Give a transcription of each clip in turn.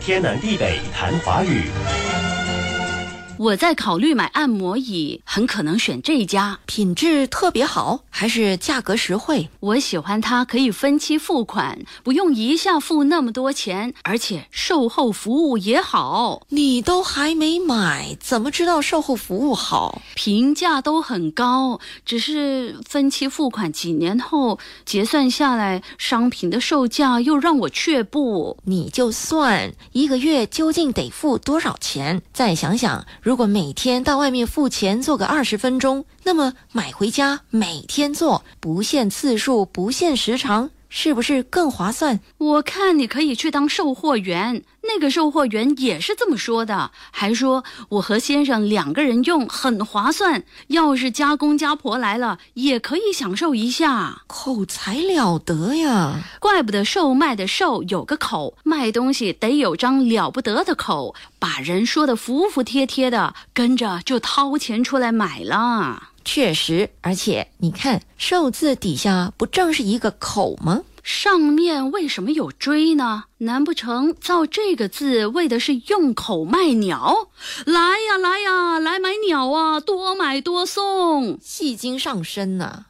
天南地北谈华语。我在考虑买按摩椅，很可能选这家，品质特别好，还是价格实惠？我喜欢它可以分期付款，不用一下付那么多钱，而且售后服务也好。你都还没买，怎么知道售后服务好？评价都很高，只是分期付款几年后结算下来，商品的售价又让我却步。你就算一个月究竟得付多少钱？再想想。如如果每天到外面付钱做个二十分钟，那么买回家每天做，不限次数，不限时长，是不是更划算？我看你可以去当售货员。那个售货员也是这么说的，还说我和先生两个人用很划算。要是家公家婆来了，也可以享受一下。口才了得呀，怪不得售卖的售有个口，卖东西得有张了不得的口，把人说的服服帖帖的，跟着就掏钱出来买了。确实，而且你看“寿”字底下不正是一个口吗？上面为什么有锥呢？难不成造这个字为的是用口卖鸟？来呀来呀，来买鸟啊！多买多送，戏精上身呢。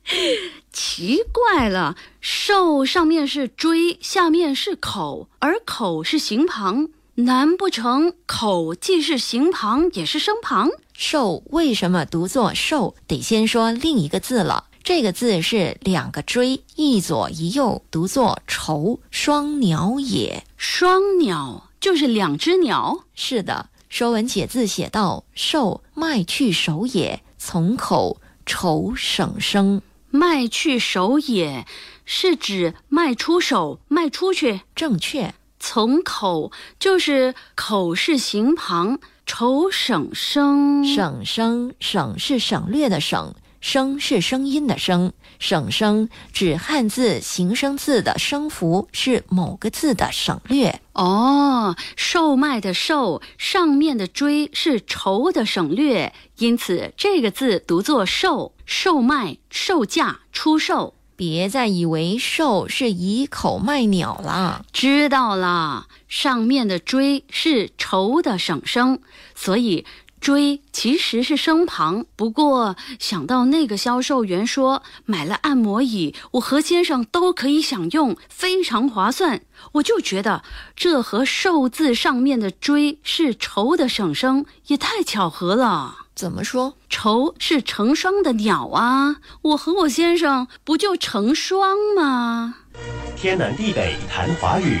奇怪了，兽上面是锥，下面是口，而口是形旁，难不成口既是形旁也是声旁？兽为什么读作兽？得先说另一个字了。这个字是两个锥，一左一右，读作愁双鸟也。双鸟就是两只鸟。是的，《说文解字》写道：“兽，卖去手也，从口愁省声。卖去手也是指卖出手，卖出去。正确。从口就是口是形旁，愁省声。省声，省是省略的省。声是声音的声，省声指汉字形声字的声符是某个字的省略。哦，售卖的售上面的追是筹的省略，因此这个字读作售，售卖、售价、出售。别再以为售是以口卖鸟了。知道了，上面的锥是愁的省声，所以。锥其实是声旁，不过想到那个销售员说买了按摩椅，我和先生都可以享用，非常划算，我就觉得这和“寿”字上面的“锥”是“愁”的省声也太巧合了。怎么说？愁是成双的鸟啊，我和我先生不就成双吗？天南地北谈华语。